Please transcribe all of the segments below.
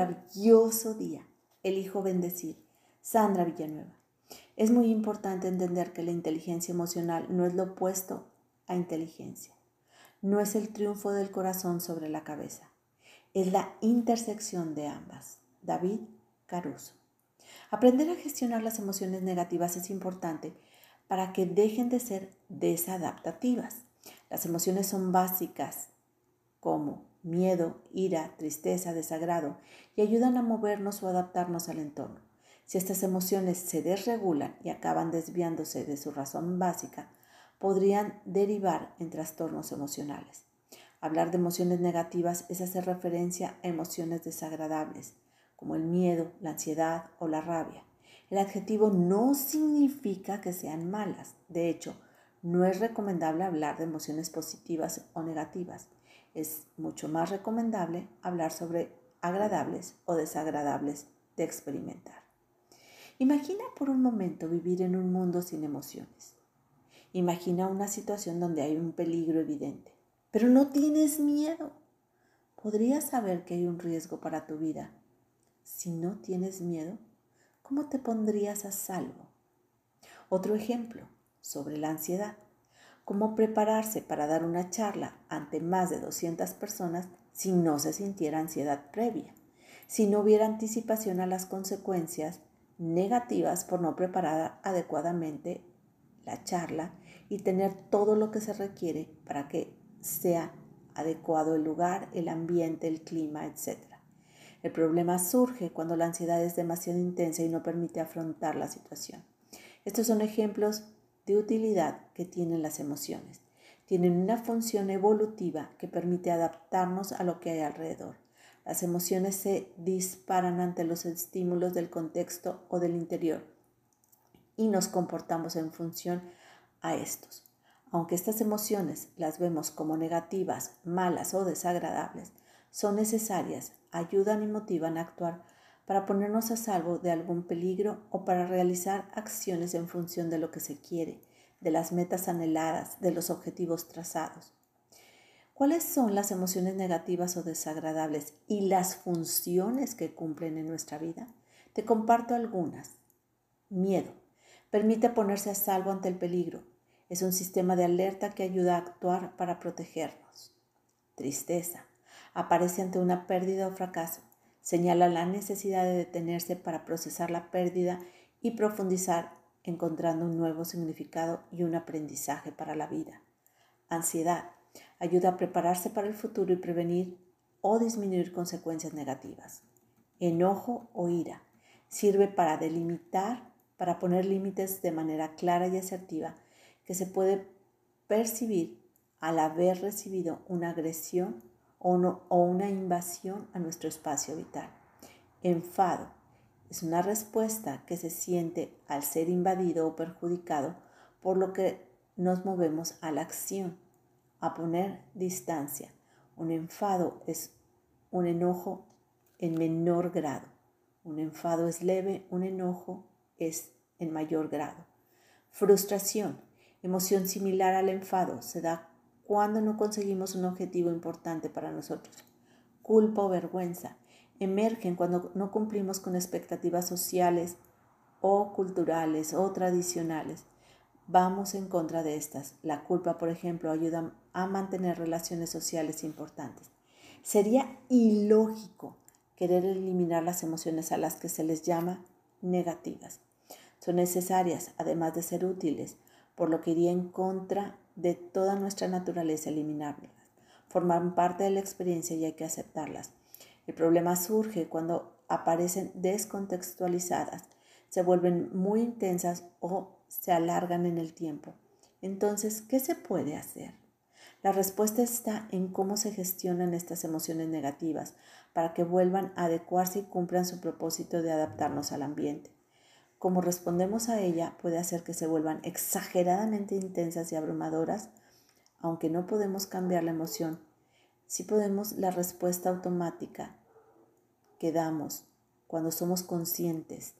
maravilloso día. Elijo bendecir. Sandra Villanueva. Es muy importante entender que la inteligencia emocional no es lo opuesto a inteligencia. No es el triunfo del corazón sobre la cabeza. Es la intersección de ambas. David Caruso. Aprender a gestionar las emociones negativas es importante para que dejen de ser desadaptativas. Las emociones son básicas como miedo, ira, tristeza, desagrado y ayudan a movernos o adaptarnos al entorno. Si estas emociones se desregulan y acaban desviándose de su razón básica, podrían derivar en trastornos emocionales. Hablar de emociones negativas es hacer referencia a emociones desagradables, como el miedo, la ansiedad o la rabia. El adjetivo no significa que sean malas. De hecho, no es recomendable hablar de emociones positivas o negativas. Es mucho más recomendable hablar sobre agradables o desagradables de experimentar. Imagina por un momento vivir en un mundo sin emociones. Imagina una situación donde hay un peligro evidente, pero no tienes miedo. ¿Podrías saber que hay un riesgo para tu vida si no tienes miedo? ¿cómo te pondrías a salvo? Otro ejemplo sobre la ansiedad. ¿Cómo prepararse para dar una charla ante más de 200 personas si no se sintiera ansiedad previa? Si no hubiera anticipación a las consecuencias negativas por no preparar adecuadamente la charla y tener todo lo que se requiere para que sea adecuado el lugar, el ambiente, el clima, etc. El problema surge cuando la ansiedad es demasiado intensa y no permite afrontar la situación. Estos son ejemplos de utilidad que tienen las emociones. Tienen una función evolutiva que permite adaptarnos a lo que hay alrededor. Las emociones se disparan ante los estímulos del contexto o del interior y nos comportamos en función a estos. Aunque estas emociones las vemos como negativas, malas o desagradables, son necesarias, ayudan y motivan a actuar para ponernos a salvo de algún peligro o para realizar acciones en función de lo que se quiere, de las metas anheladas, de los objetivos trazados. ¿Cuáles son las emociones negativas o desagradables y las funciones que cumplen en nuestra vida? Te comparto algunas. Miedo. Permite ponerse a salvo ante el peligro. Es un sistema de alerta que ayuda a actuar para protegernos. Tristeza aparece ante una pérdida o fracaso. Señala la necesidad de detenerse para procesar la pérdida y profundizar encontrando un nuevo significado y un aprendizaje para la vida. Ansiedad ayuda a prepararse para el futuro y prevenir o disminuir consecuencias negativas. Enojo o ira sirve para delimitar, para poner límites de manera clara y asertiva que se puede percibir al haber recibido una agresión o, una invasión a nuestro espacio vital. Enfado es una respuesta que se siente al ser invadido o perjudicado, por lo que nos movemos a la acción, a poner distancia. Un enfado es un enojo en menor grado. Un enfado es leve, un enojo es en mayor grado. Frustración, emoción similar al enfado, se da cuando no conseguimos un objetivo importante para nosotros. Culpa o vergüenza emergen cuando no cumplimos con expectativas sociales o culturales o tradicionales. Vamos en contra de estas. La culpa, por ejemplo, ayuda a mantener relaciones sociales importantes. Sería ilógico querer eliminar las emociones a las que se les llama negativas. Son necesarias, además de ser útiles, por lo que iría en contra de toda nuestra naturaleza eliminarlas. Forman parte de la experiencia y hay que aceptarlas. El problema surge cuando aparecen descontextualizadas, se vuelven muy intensas o se alargan en el tiempo. Entonces, ¿qué se puede hacer? La respuesta está en cómo se gestionan estas emociones negativas para que vuelvan a adecuarse y cumplan su propósito de adaptarnos al ambiente como respondemos a ella puede hacer que se vuelvan exageradamente intensas y abrumadoras, aunque no podemos cambiar la emoción, sí podemos la respuesta automática que damos cuando somos conscientes.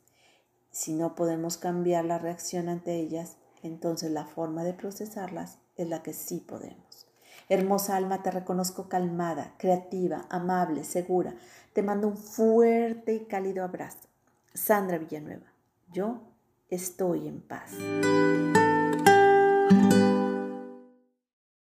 Si no podemos cambiar la reacción ante ellas, entonces la forma de procesarlas es la que sí podemos. Hermosa alma, te reconozco calmada, creativa, amable, segura. Te mando un fuerte y cálido abrazo. Sandra Villanueva, yo estoy en paz.